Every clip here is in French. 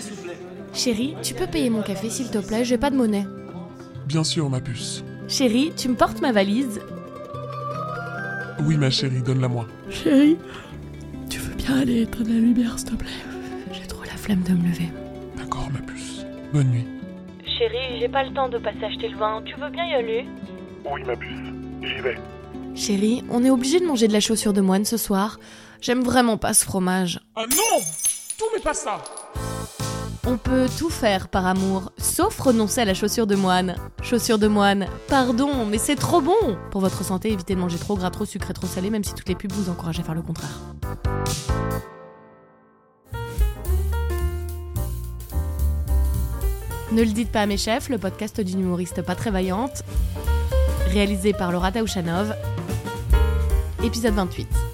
s'il vous plaît. Chérie, tu peux payer mon café s'il te plaît, j'ai pas de monnaie. Bien sûr, ma puce. Chérie, tu me portes ma valise Oui, ma chérie, donne-la moi. Chérie, tu veux bien aller éteindre la lumière s'il te plaît? J'ai trop la flemme de me lever. D'accord, ma puce. Bonne nuit. Chérie, j'ai pas le temps de passer acheter le vin, tu veux bien y aller? Oui, ma puce. J'y vais. Chérie, on est obligé de manger de la chaussure de moine ce soir. J'aime vraiment pas ce fromage. Ah non Tout mais pas ça On peut tout faire par amour, sauf renoncer à la chaussure de moine. Chaussure de moine, pardon, mais c'est trop bon Pour votre santé, évitez de manger trop gras, trop sucré, trop salé, même si toutes les pubs vous encouragent à faire le contraire. Ne le dites pas à mes chefs, le podcast d'une humoriste pas très vaillante, réalisé par Laura Taouchanov, épisode 28.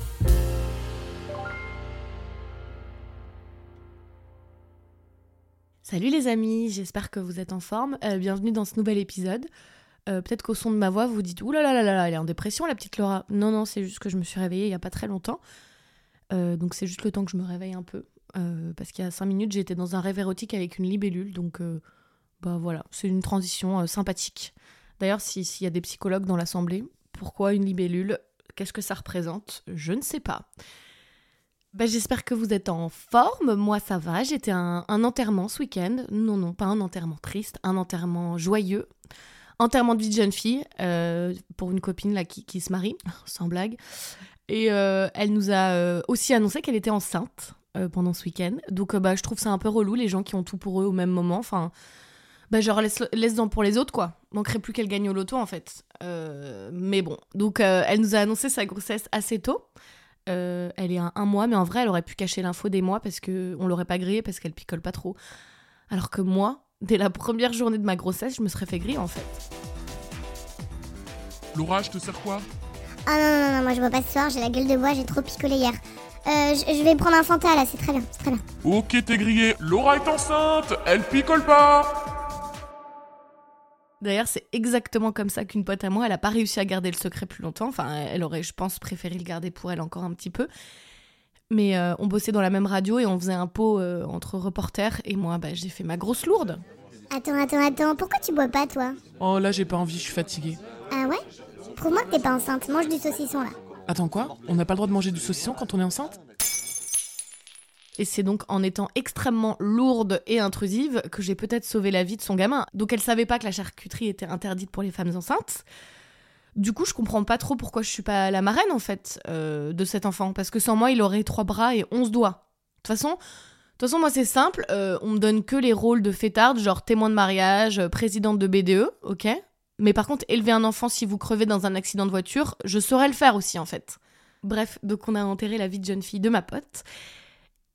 Salut les amis, j'espère que vous êtes en forme. Euh, bienvenue dans ce nouvel épisode. Euh, Peut-être qu'au son de ma voix, vous dites Ouh là là là là, elle est en dépression la petite Laura. Non, non, c'est juste que je me suis réveillée il n'y a pas très longtemps. Euh, donc c'est juste le temps que je me réveille un peu. Parce qu'il y a 5 minutes, j'étais dans un rêve érotique avec une libellule. Donc bah voilà, c'est une transition sympathique. D'ailleurs, si- s'il y a des psychologues dans l'assemblée, pourquoi une libellule? Qu'est-ce que ça représente? Je ne sais pas. Bah, J'espère que vous êtes en forme. Moi, ça va. J'étais un, un enterrement ce week-end. Non, non, pas un enterrement triste, un enterrement joyeux. Enterrement de vie de jeune fille euh, pour une copine là qui, qui se marie, sans blague. Et euh, elle nous a euh, aussi annoncé qu'elle était enceinte pendant ce week-end. Donc, bah, je trouve ça un peu relou, les gens qui ont tout pour eux au même moment. Enfin, bah, genre, laisse, laisse-en pour les autres, quoi. Manquerait plus qu'elle gagne au loto, en fait. Mais bon. Donc, elle nous a annoncé sa grossesse assez tôt. Euh, elle est à un mois, mais en vrai, elle aurait pu cacher l'info des mois parce que on l'aurait pas grillée parce qu'elle picole pas trop. Alors que moi, dès la première journée de ma grossesse, je me serais fait griller en fait. Laura, je te sers quoi? Ah non, non, non, moi je bois pas ce soir, j'ai la gueule de bois, j'ai trop picolé hier. Euh, je, je vais prendre un Fanta là, c'est très bien, c'est très bien. Ok, t'es grillé. Laura est enceinte Elle picole pas D'ailleurs, c'est exactement comme ça qu'une pote à moi, elle a pas réussi à garder le secret plus longtemps. Enfin, elle aurait, je pense, préféré le garder pour elle encore un petit peu. Mais euh, on bossait dans la même radio et on faisait un pot euh, entre reporters. Et moi, bah, j'ai fait ma grosse lourde. Attends, attends, attends, pourquoi tu bois pas toi? Oh là j'ai pas envie, je suis fatiguée. Ah ouais? Prouve-moi que t'es pas enceinte, mange du saucisson là. Attends quoi? On n'a pas le droit de manger du saucisson quand on est enceinte? Et c'est donc en étant extrêmement lourde et intrusive que j'ai peut-être sauvé la vie de son gamin. Donc elle savait pas que la charcuterie était interdite pour les femmes enceintes. Du coup, je comprends pas trop pourquoi je suis pas la marraine en fait euh, de cet enfant. Parce que sans moi, il aurait trois bras et onze doigts. De toute façon, façon, moi c'est simple. euh, on me donne que les rôles de fêtarde, genre témoin de mariage, euh, présidente de BDE, ok? Mais par contre, élever un enfant si vous crevez dans un accident de voiture, je saurais le faire aussi en fait. Bref, donc on a enterré la vie de jeune fille de ma pote.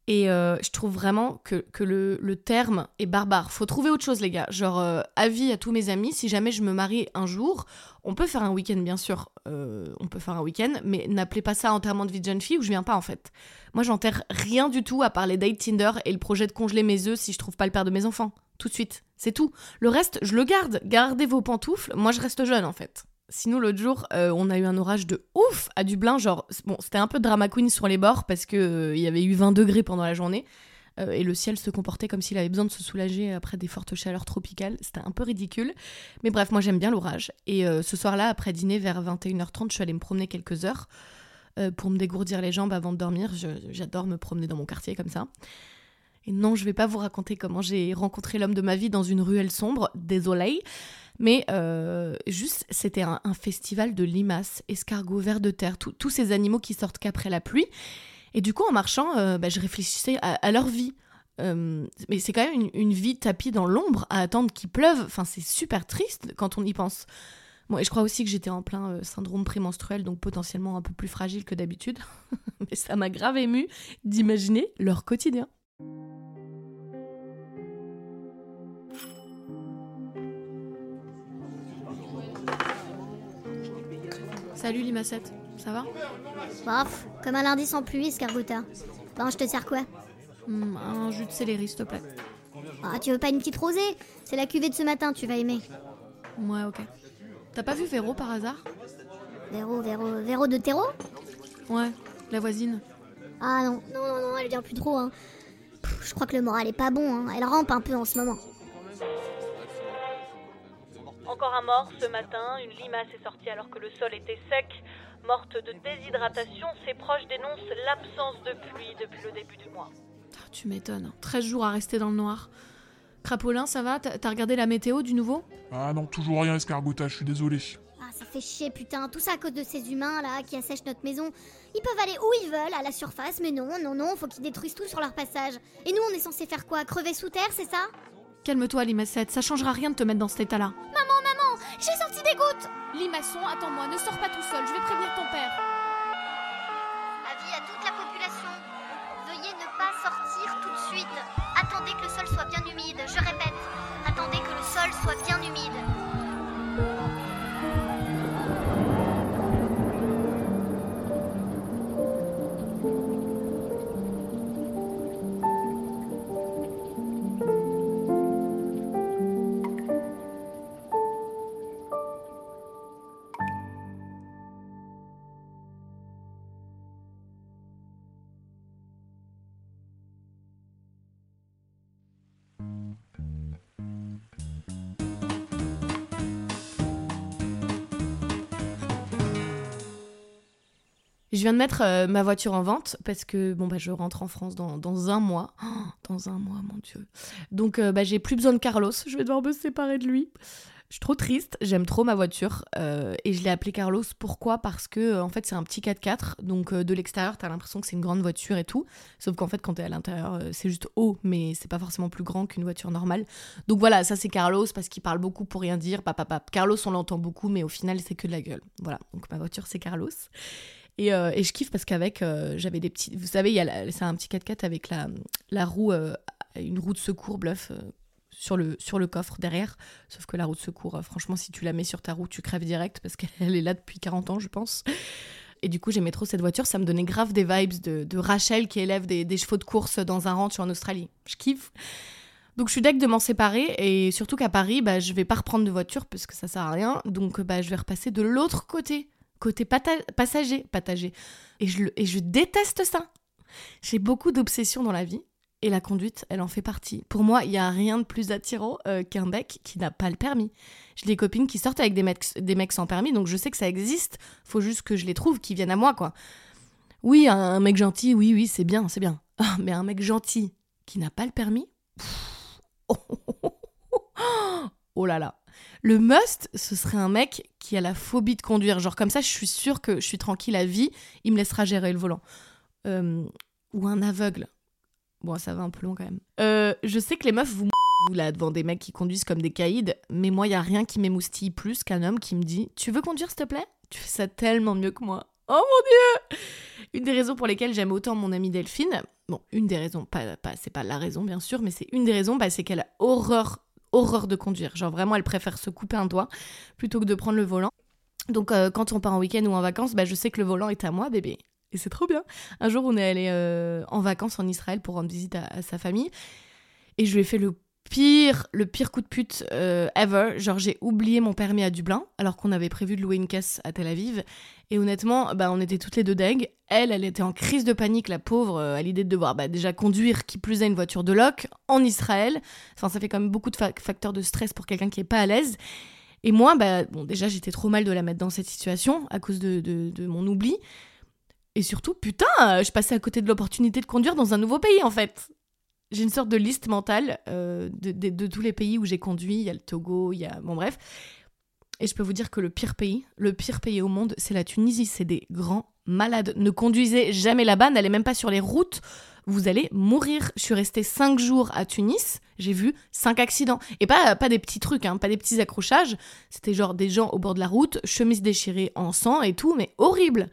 Et euh, je trouve vraiment que, le, terme est barbare. Faut trouver autre chose, les gars. Genre, euh, avis à tous mes amis, si jamais je me marie un jour, on peut faire un week-end, bien sûr. Euh, on peut faire un week-end, mais n'appelez pas ça enterrement de vie de jeune fille où je viens pas, en fait. Moi, j'enterre rien du tout à part les Tinder et le projet de congeler mes œufs si je trouve pas le père de mes enfants. Tout de suite. C'est tout. Le reste, je le garde. Gardez vos pantoufles. Moi, je reste jeune, en fait. Sinon, l'autre jour, euh, on a eu un orage de ouf à Dublin. Genre, bon, c'était un peu drama queen sur les bords parce que euh, y avait eu 20 degrés pendant la journée. Euh, et le ciel se comportait comme s'il avait besoin de se soulager après des fortes chaleurs tropicales. C'était un peu ridicule. Mais bref, moi j'aime bien l'orage. Et ce soir-là, après dîner, vers 21h30, je suis allée me promener quelques heures pour me dégourdir les jambes avant de dormir. J'adore me promener dans mon quartier comme ça. Et non, je vais pas vous raconter comment j'ai rencontré l'homme de ma vie dans une ruelle sombre, désolé. Mais euh, juste, c'était un, festival de limaces, escargots, vers de terre, tous ces animaux qui sortent qu'après la pluie. Et du coup, en marchant, euh, bah, je réfléchissais à, leur vie. Euh, mais c'est quand même une, vie tapie dans l'ombre à attendre qu'il pleuve. Enfin, c'est super triste quand on y pense. Bon, et je crois aussi que j'étais en plein syndrome prémenstruel, donc potentiellement un peu plus fragile que d'habitude. mais ça m'a grave ému d'imaginer leur quotidien. Salut Limacette, ça va? Bof, comme un lundi sans pluie, escargota. Bon, je te sers quoi? Hmm, Un jus de céleri, s'il te plaît. Ah, tu veux pas une petite rosée? C'est la cuvée de ce matin, tu vas aimer. Ouais, ok. T'as pas vu Véro par hasard? Véro, Véro, Véro de terreau Ouais, la voisine. Ah non, non, non, non, elle vient plus trop, hein. Je crois que le moral est pas bon, hein. elle rampe un peu en ce moment. Encore un mort ce matin, une limace est sortie alors que le sol était sec. Morte de déshydratation, ses proches dénoncent l'absence de pluie depuis le début du mois. Ah, Tu m'étonnes. 13 jours à rester dans le noir. Crapolin, ça va? T'as regardé la météo du nouveau? Ah non, toujours rien, escargota, je suis désolé. Ça fait chier, putain, tout ça à cause de ces humains là qui assèchent notre maison. Ils peuvent aller où ils veulent, à la surface, mais non, non, non, faut qu'ils détruisent tout sur leur passage. Et nous, on est censé faire quoi? Crever sous terre, c'est ça? Calme-toi, Limacette, ça changera rien de te mettre dans cet état-là. Maman, maman, j'ai sorti des gouttes Limaçon, attends-moi, ne sors pas tout seul, je vais prévenir ton père. Avis à toute la population. Veuillez ne pas sortir tout de suite. Attendez que le sol soit bien humide. Je répète, attendez que le sol soit bien Je viens de mettre euh, ma voiture en vente parce que bon bah je rentre en France dans, un mois. Dans un mois, mon dieu. Donc euh, bah, j'ai plus besoin de Carlos. Je vais devoir me séparer de lui. Je suis trop triste. J'aime trop ma voiture euh, et je l'ai appelé Carlos. Pourquoi? Parce que en fait c'est un petit 4x4. Donc de l'extérieur t'as l'impression que c'est une grande voiture et tout. Sauf qu'en fait quand t'es à l'intérieur c'est juste haut, mais c'est pas forcément plus grand qu'une voiture normale. Donc voilà, ça c'est Carlos parce qu'il parle beaucoup pour rien dire. Papa. Carlos on l'entend beaucoup, mais au final c'est que de la gueule. Voilà. Donc ma voiture c'est Carlos. Et, euh, et je kiffe parce qu'avec, euh, j'avais des petits. Vous savez, c'est un petit 4x4 avec la, la roue, euh, une roue de secours bluff sur, le, sur le coffre derrière. Sauf que la roue de secours, franchement, si tu la mets sur ta roue, tu crèves direct parce qu'elle est là depuis 40 ans, je pense. Et du coup, j'aimais trop cette voiture. Ça me donnait grave des vibes de, Rachel qui élève des, chevaux de course dans un ranch en Australie. Je kiffe. Donc je suis deck de m'en séparer et surtout qu'à Paris, bah, je vais pas reprendre de voiture parce que ça sert à rien. Donc bah, je vais repasser de l'autre côté, côté passager, patager. Et je, déteste ça. J'ai beaucoup d'obsessions dans la vie et la conduite, elle en fait partie. Pour moi, il y a rien de plus attirant euh, qu'un mec qui n'a pas le permis. J'ai des copines qui sortent avec des mecs, des mecs sans permis, donc je sais que ça existe. Faut juste que je les trouve, qui viennent à moi, quoi. Oui, un, un mec gentil, oui, oui, c'est bien, c'est bien. Ah, mais un mec gentil qui n'a pas le permis, Oh là là. Le must, ce serait un mec qui a la phobie de conduire. Genre comme ça, je suis sûre que je suis tranquille à vie, il me laissera gérer le volant. Euh, ou un aveugle. Bon, ça va un peu long quand même. Euh, je sais que les meufs, vous vous là devant des mecs qui conduisent comme des caïds, mais moi, il y a rien qui m'émoustille plus qu'un homme qui me dit « Tu veux conduire, s'il te plaît ?» Tu fais ça tellement mieux que moi. Oh mon dieu Une des raisons pour lesquelles j'aime autant mon amie Delphine, bon, une des raisons, pas, pas, c'est pas la raison bien sûr, mais c'est une des raisons, bah, c'est qu'elle a horreur, horreur de conduire. Genre vraiment, elle préfère se couper un doigt plutôt que de prendre le volant. Donc euh, quand on part en week-end ou en vacances, bah, je sais que le volant est à moi, bébé. Et c'est trop bien. Un jour, on est allé euh, en vacances en Israël pour rendre visite à, à sa famille. Et je lui ai fait le pire, le pire coup de pute euh, ever. Genre, j'ai oublié mon permis à Dublin, alors qu'on avait prévu de louer une caisse à Tel Aviv. Et honnêtement, bah, on était toutes les deux deg. Elle, elle était en crise de panique, la pauvre, euh, à l'idée de devoir bah, déjà conduire, qui plus est une voiture de loc, en Israël. Enfin, ça fait quand même beaucoup de fa- facteurs de stress pour quelqu'un qui est pas à l'aise. Et moi, bah, bon, déjà, j'étais trop mal de la mettre dans cette situation à cause de mon oubli. Et surtout, putain, euh, je passais à côté de l'opportunité de conduire dans un nouveau pays, en fait. J'ai une sorte de liste mentale euh, de, tous les pays où j'ai conduit. Il y a le Togo, il y a... Bon, bref. Et je peux vous dire que le pire pays, le pire pays au monde, c'est la Tunisie. C'est des grands malades. Ne conduisez jamais là-bas, n'allez même pas sur les routes. Vous allez mourir. Je suis restée cinq jours à Tunis. J'ai vu cinq accidents. Et pas, pas des petits trucs, hein, pas des petits accrochages. C'était genre des gens au bord de la route, chemise déchirée en sang et tout, mais horrible.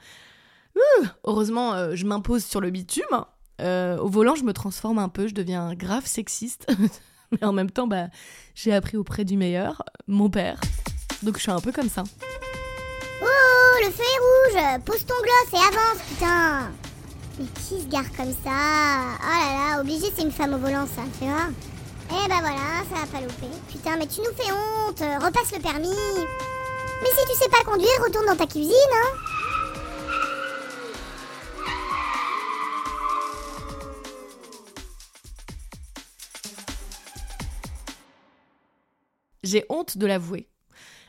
Heureusement, euh, je m'impose sur le bitume. Euh, au volant, je me transforme un peu, je deviens grave sexiste. Mais en même temps, bah, j'ai appris auprès du meilleur, mon père. Donc je suis un peu comme ça. Oh, le feu est rouge Pose ton gloss et avance, putain Mais qui se gare comme ça? Oh là là, obligé, c'est une femme au volant, ça, tu vois Eh bah voilà, ça a pas loupé. Putain, mais tu nous fais honte Repasse le permis Mais si tu sais pas conduire, retourne dans ta cuisine, hein j'ai honte de l'avouer.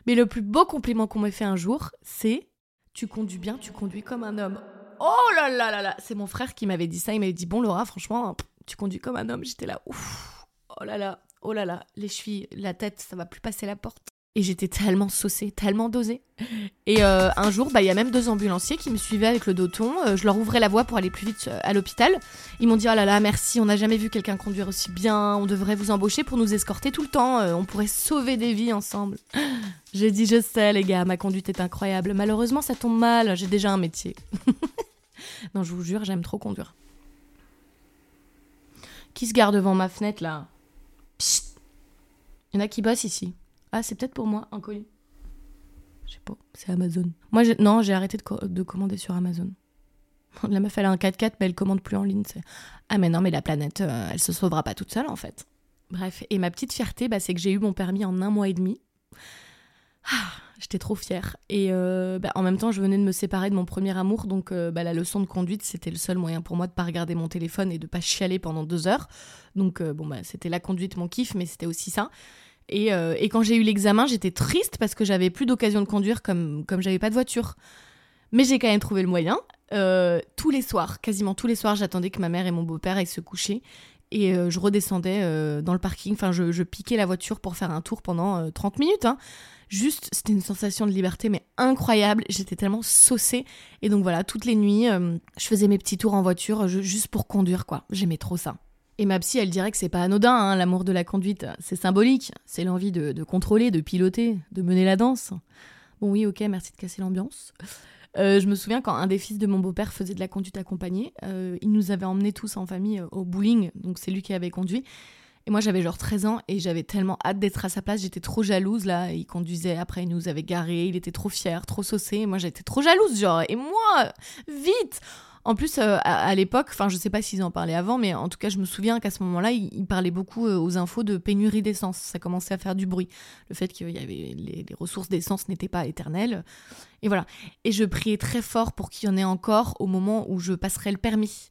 Mais le plus beau compliment qu'on m'ait fait un jour, c'est Tu conduis bien, tu conduis comme un homme. Oh là là là là C'est mon frère qui m'avait dit ça. Il m'avait dit Bon, Laura, franchement, pff, tu conduis comme un homme. J'étais là, ouf Oh là là, oh là là, les chevilles, la tête, ça va plus passer la porte. Et j'étais tellement saucée, tellement dosée. Et euh, un jour, bah, il y a même deux ambulanciers qui me suivaient avec le doton. Euh, je leur ouvrais la voie pour aller plus vite euh, à l'hôpital. Ils m'ont dit Oh là là, merci, on n'a jamais vu quelqu'un conduire aussi bien. On devrait vous embaucher pour nous escorter tout le temps. On pourrait sauver des vies ensemble. J'ai dit Je sais, les gars, ma conduite est incroyable. Malheureusement, ça tombe mal. J'ai déjà un métier. non, je vous jure, j'aime trop conduire. Qui se garde devant ma fenêtre là? Psst Il y en a qui bossent ici. Ah, c'est peut-être pour moi, un colis. Je sais pas, c'est Amazon. Moi, non, j'ai arrêté de, co- de commander sur Amazon. La meuf, elle a un 4x4, mais elle commande plus en ligne. Ah, mais non, mais la planète, euh, elle se sauvera pas toute seule, en fait. Bref, et ma petite fierté, bah, c'est que j'ai eu mon permis en un mois et demi. Ah, J'étais trop fière. Et euh, bah, en même temps, je venais de me séparer de mon premier amour, donc euh, bah, la leçon de conduite, c'était le seul moyen pour moi de pas regarder mon téléphone et de pas chialer pendant deux heures. Donc, euh, bon, bah, c'était la conduite, mon kiff, mais c'était aussi ça. Et, euh, et quand j'ai eu l'examen, j'étais triste parce que j'avais plus d'occasion de conduire comme, comme j'avais pas de voiture. Mais j'ai quand même trouvé le moyen. Euh, tous les soirs, quasiment tous les soirs, j'attendais que ma mère et mon beau-père aillent se coucher. Et euh, je redescendais dans le parking. Enfin, je, piquais la voiture pour faire un tour pendant euh, 30 minutes. hein. Juste, c'était une sensation de liberté, mais incroyable. J'étais tellement saucée. Et donc voilà, toutes les nuits, je faisais mes petits tours en voiture juste pour conduire, quoi. J'aimais trop ça. Et ma psy, elle dirait que c'est pas anodin, hein, l'amour de la conduite. C'est symbolique. C'est l'envie de, contrôler, de piloter, de mener la danse. Bon, oui, ok, merci de casser l'ambiance. Euh, je me souviens quand un des fils de mon beau-père faisait de la conduite accompagnée, euh, il nous avait emmenés tous en famille euh, au bowling, donc c'est lui qui avait conduit. Et moi j'avais genre 13 ans et j'avais tellement hâte d'être à sa place, j'étais trop jalouse là. Il conduisait, après il nous avait garé, il était trop fier, trop saucé. Et moi j'étais trop jalouse, genre, et moi, vite En plus, euh, à, l'époque, enfin je sais pas s'ils en parlaient avant, mais en tout cas je me souviens qu'à ce moment-là, il, il parlait beaucoup euh, aux infos de pénurie d'essence. Ça commençait à faire du bruit. Le fait qu'il y avait les, les ressources d'essence n'étaient pas éternelles. Et voilà. Et je priais très fort pour qu'il y en ait encore au moment où je passerai le permis.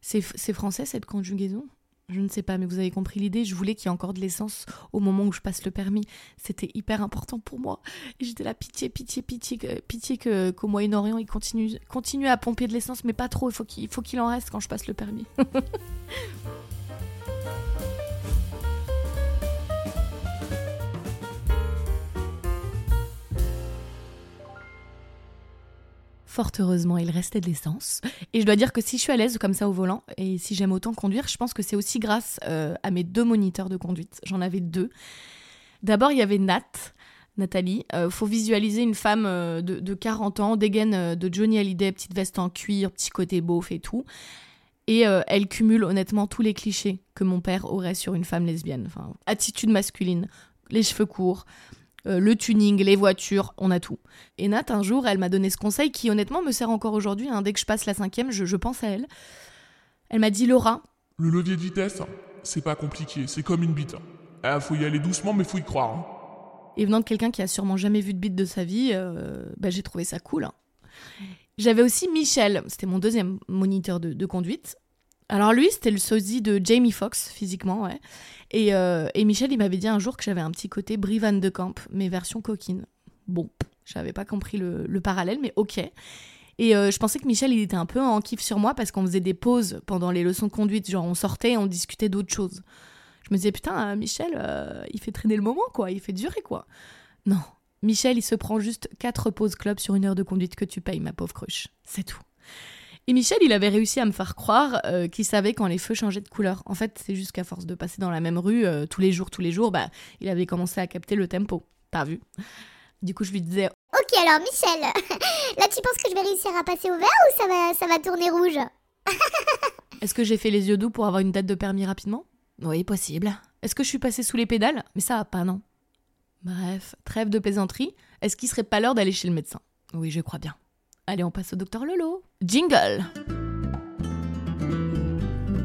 C'est français cette conjugaison? Je ne sais pas, mais vous avez compris l'idée. Je voulais qu'il y ait encore de l'essence au moment où je passe le permis. C'était hyper important pour moi. J'étais là, pitié, pitié, pitié, pitié que- qu'au Moyen-Orient, il continue, continue à pomper de l'essence, mais pas trop. Il faut qu'il il faut qu'il en reste quand je passe le permis. Fort heureusement, il restait de l'essence. Et je dois dire que si je suis à l'aise comme ça au volant, et si j'aime autant conduire, je pense que c'est aussi grâce euh, à mes deux moniteurs de conduite. J'en avais deux. D'abord, il y avait Nat, Nathalie. Euh, faut visualiser une femme euh, de, de 40 ans, dégaine euh, de Johnny Hallyday, petite veste en cuir, petit côté beauf et tout. Et elle cumule honnêtement tous les clichés que mon père aurait sur une femme lesbienne. Attitude masculine, les cheveux courts, euh, le tuning, les voitures, on a tout. Et Nat, un jour, elle m'a donné ce conseil qui, honnêtement, me sert encore aujourd'hui. hein. Dès que je passe la cinquième, je, je pense à elle. Elle m'a dit Laura, Le levier de vitesse, c'est pas compliqué, c'est comme une bite. Ah, faut y aller doucement, mais faut y croire. hein. et venant de quelqu'un qui a sûrement jamais vu de bite de sa vie, euh, bah, j'ai trouvé ça cool. hein. J'avais aussi Michel, c'était mon deuxième moniteur de, de conduite. Alors lui, c'était le sosie de Jamie Foxx, physiquement, ouais. Et, euh, et Michel, il m'avait dit un jour que j'avais un petit côté Brie Van de Camp, mais version coquine. Bon, j'avais pas compris le, le parallèle, mais ok. Et euh, je pensais que Michel, il était un peu en kiff sur moi parce qu'on faisait des pauses pendant les leçons de conduite. Genre, on sortait et on discutait d'autres choses. Je me disais, putain, euh, Michel, il fait traîner le moment, quoi. Il fait durer, quoi. Non. Michel, il se prend juste 4 pauses club sur une heure de conduite que tu payes, ma pauvre cruche. C'est tout. Et Michel, il avait réussi à me faire croire euh, qu'il savait quand les feux changeaient de couleur. En fait, c'est juste qu'à force de passer dans la même rue euh, tous les jours, tous les jours, bah, il avait commencé à capter le tempo. T'as vu? Du coup, je lui disais Ok, alors Michel, là tu penses que je vais réussir à passer au vert ou ça va, ça va tourner rouge? Est-ce que j'ai fait les yeux doux pour avoir une date de permis rapidement? Oui, possible. Est-ce que je suis passée sous les pédales? Mais ça, pas non. Bref, trêve de plaisanterie. Est-ce qu'il serait pas l'heure d'aller chez le médecin? Oui, je crois bien. Allez, on passe au docteur Lolo. Jingle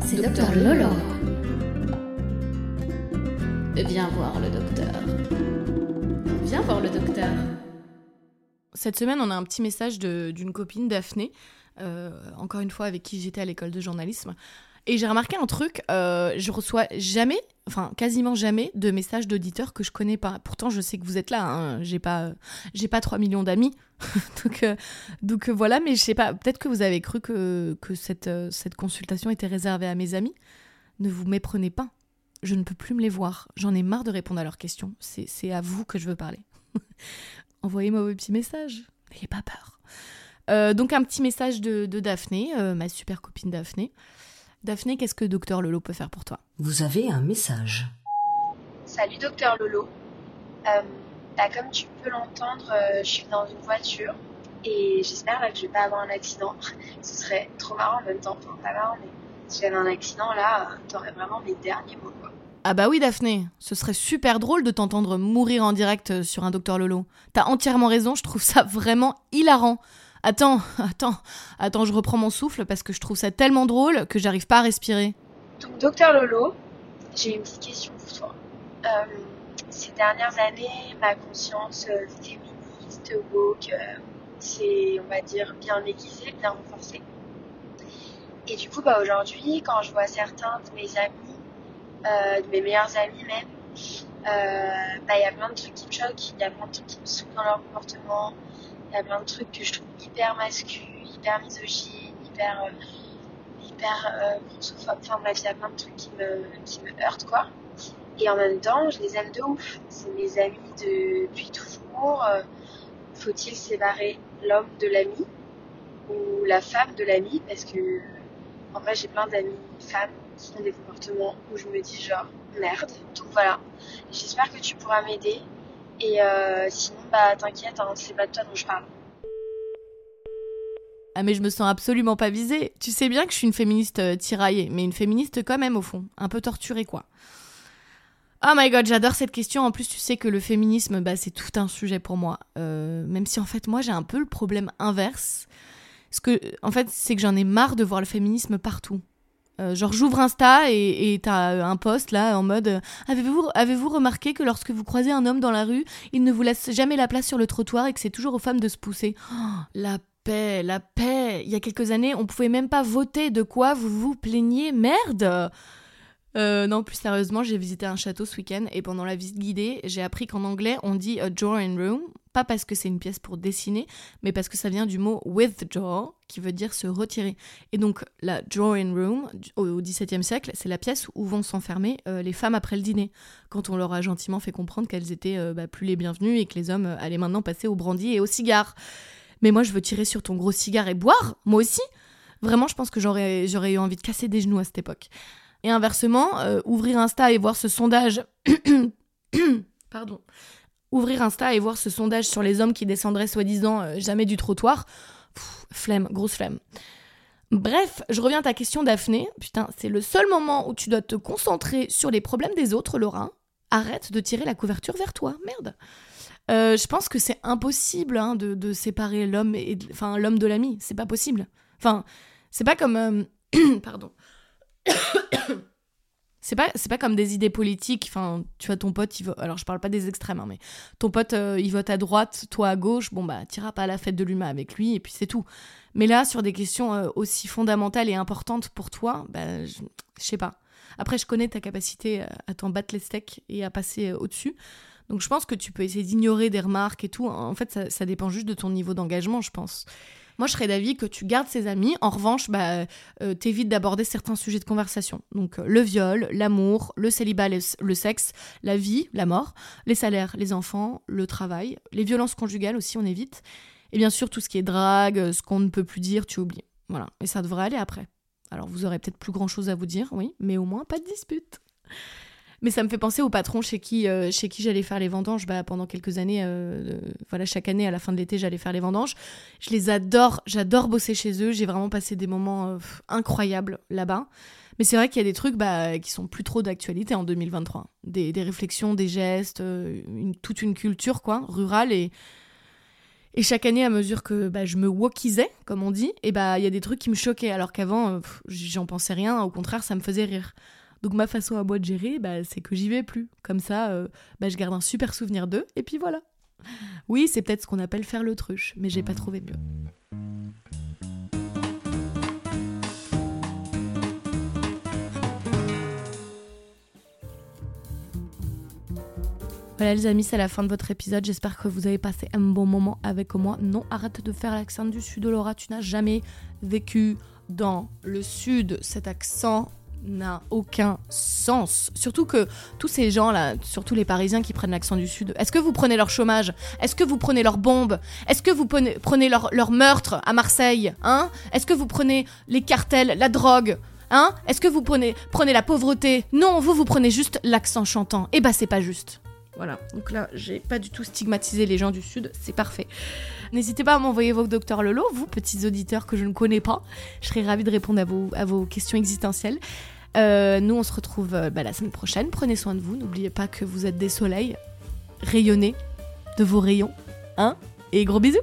C'est Docteur Lolo. Viens voir le docteur. Viens voir le docteur. Cette semaine, on a un petit message de- d'une copine, Daphné, euh, encore une fois avec qui j'étais à l'école de journalisme. Et j'ai remarqué un truc, euh, je reçois jamais, enfin quasiment jamais, de messages d'auditeurs que je connais pas. Pourtant, je sais que vous êtes là, hein. j'ai pas, pas 3 millions d'amis. donc, euh, donc euh, voilà, mais je sais pas, peut-être que vous avez cru que, que cette, euh, cette consultation était réservée à mes amis. Ne vous méprenez pas. Je ne peux plus me les voir. J'en ai marre de répondre à leurs questions. C'est à vous que je veux parler. Envoyez-moi vos petits messages. N'ayez pas peur. Donc un petit message de, de Daphné, ma super copine Daphné. Daphné, qu'est-ce que Docteur Lolo peut faire pour toi? Vous avez un message. Salut docteur Lolo. Euh, bah, comme tu peux l'entendre, euh, je suis dans une voiture et j'espère là, que je vais pas avoir un accident. Ce serait trop marrant en même temps. Enfin, pas marrant, mais si j'avais un accident là, t'aurais vraiment mes derniers mots. Quoi. Ah bah oui Daphné, ce serait super drôle de t'entendre mourir en direct euh, sur un Docteur Lolo. T'as entièrement raison, je trouve ça vraiment hilarant. Attends, attends, attends, je reprends mon souffle parce que je trouve ça tellement drôle que j'arrive pas à respirer. Donc docteur Lolo, j'ai une petite question pour toi. Euh, ces dernières années, ma conscience euh, féministe, woke, euh, c'est, on va dire, bien aiguisée, bien renforcée. Et du coup, bah, aujourd'hui, quand je vois certains de mes amis, de mes meilleurs amis même, bah, il y a plein de trucs qui me choquent, il y a plein de trucs qui me saoulent dans leur comportement, il y a plein de trucs que je trouve hyper masculins, hyper misogynes, hyper, euh, hyper euh, grossophobes. Enfin bref, il y a plein de trucs qui me, qui me heurtent, quoi. Et en même temps, je les aime de ouf. C'est mes amis de- depuis toujours. Euh, Faut-il séparer l'homme de l'ami ou la femme de l'ami? Parce que, en vrai, j'ai plein d'amis femmes qui ont des comportements où je me dis genre merde. Donc voilà. J'espère que tu pourras m'aider. Et euh, sinon, bah t'inquiète, hein, c'est pas de toi dont je parle. Ah mais je me sens absolument pas visée. Tu sais bien que je suis une féministe euh, tiraillée, mais une féministe quand même au fond, un peu torturée quoi. Oh my god, j'adore cette question. En plus, tu sais que le féminisme, bah, c'est tout un sujet pour moi. Euh, même si en fait, moi, j'ai un peu le problème inverse. Ce que, en fait, c'est que j'en ai marre de voir le féminisme partout. Euh, genre, j'ouvre Insta et t'as un post là en mode euh, Avez-vous avez-vous remarqué que lorsque vous croisez un homme dans la rue, il ne vous laisse jamais la place sur le trottoir et que c'est toujours aux femmes de se pousser? Oh, La paix, la paix. Il y a quelques années, on pouvait même pas voter. De quoi vous vous plaignez Merde euh, non, plus sérieusement, j'ai visité un château ce week-end et pendant la visite guidée, j'ai appris qu'en anglais, on dit a drawing room, pas parce que c'est une pièce pour dessiner, mais parce que ça vient du mot withdraw, qui veut dire se retirer. Et donc, la drawing room, au XVIIe siècle, c'est la pièce où vont s'enfermer euh, les femmes après le dîner, quand on leur a gentiment fait comprendre qu'elles étaient euh, bah, plus les bienvenues et que les hommes euh, allaient maintenant passer au brandy et au cigare. Mais moi, je veux tirer sur ton gros cigare et boire, moi aussi. Vraiment, je pense que j'aurais eu envie de casser des genoux à cette époque. Et inversement, euh, ouvrir Insta et voir ce sondage. Pardon. Ouvrir Insta et voir ce sondage sur les hommes qui descendraient soi-disant euh, jamais du trottoir. Flemme, grosse flemme. Bref, je reviens à ta question, Daphné. Putain, c'est le seul moment où tu dois te concentrer sur les problèmes des autres, Laura. Arrête de tirer la couverture vers toi, merde. Euh, je pense que c'est impossible hein, de, de séparer l'homme et enfin l'homme de l'ami. C'est pas possible. Enfin, c'est pas comme pardon. c'est pas c'est pas comme des idées politiques. Enfin, tu vois ton pote, il. Alors je parle pas des extrêmes, hein, mais ton pote euh, il vote à droite, toi à gauche. Bon bah t'iras pas à la fête de l'humain avec lui et puis c'est tout. Mais là, sur des questions euh, aussi fondamentales et importantes pour toi, bah, je, sais pas. Après, je connais ta capacité euh, à t'en battre les steaks et à passer euh, au-dessus. Donc je pense que tu peux essayer d'ignorer des remarques et tout. En fait, ça, ça dépend juste de ton niveau d'engagement, je pense. Moi, je serais d'avis que tu gardes ses amis. En revanche, bah, euh, t'évites d'aborder certains sujets de conversation. Donc euh, le viol, l'amour, le célibat, le, sexe, la vie, la mort, les salaires, les enfants, le travail, les violences conjugales aussi, on évite. Et bien sûr, tout ce qui est drague, euh, ce qu'on ne peut plus dire, tu oublies. Voilà. Et ça devrait aller après. Alors vous aurez peut-être plus grand chose à vous dire, oui, mais au moins pas de dispute. Mais ça me fait penser au patron chez qui, euh, chez qui j'allais faire les vendanges bah, pendant quelques années. euh, voilà, chaque année, à la fin de l'été, j'allais faire les vendanges. Je les adore, j'adore bosser chez eux. J'ai vraiment passé des moments euh, incroyables là-bas. Mais c'est vrai qu'il y a des trucs bah, qui sont plus trop d'actualité en 2023. Des, des réflexions, des gestes, toute une culture quoi, rurale. Et, et chaque année, à mesure que bah, je me wokisais, comme on dit, et bah il y a des trucs qui me choquaient. Alors qu'avant, j'en pensais rien. Au contraire, ça me faisait rire. Donc ma façon à moi de gérer, bah, c'est que j'y vais plus. Comme ça, euh, bah, je garde un super souvenir d'eux, et puis voilà. Oui, c'est peut-être ce qu'on appelle faire l'autruche, mais j'ai pas trouvé mieux. Voilà les amis, c'est la fin de votre épisode. J'espère que vous avez passé un bon moment avec moi. Non, arrête de faire l'accent du sud, Laura. Tu n'as jamais vécu dans le sud. Cet accent n'a aucun sens. Surtout que tous ces gens-là, surtout les Parisiens qui prennent l'accent du Sud, est-ce que vous prenez leur chômage? Est-ce que vous prenez leurs bombes Est-ce que vous prenez, leur, leur meurtre à Marseille hein? Est-ce que vous prenez les cartels, la drogue Hein? Est-ce que vous prenez, prenez la pauvreté? Non, vous, vous prenez juste l'accent chantant. Et bah, c'est pas juste. Voilà, donc là, j'ai pas du tout stigmatisé les gens du Sud, c'est parfait. N'hésitez pas à m'envoyer vos docteurs Lolo, vous, petits auditeurs que je ne connais pas. Je serais ravie de répondre à vos, à vos questions existentielles. Euh, nous, on se retrouve euh, bah, la semaine prochaine. Prenez soin de vous. N'oubliez pas que vous êtes des soleils. Rayonnez de vos rayons. Hein? Et gros bisous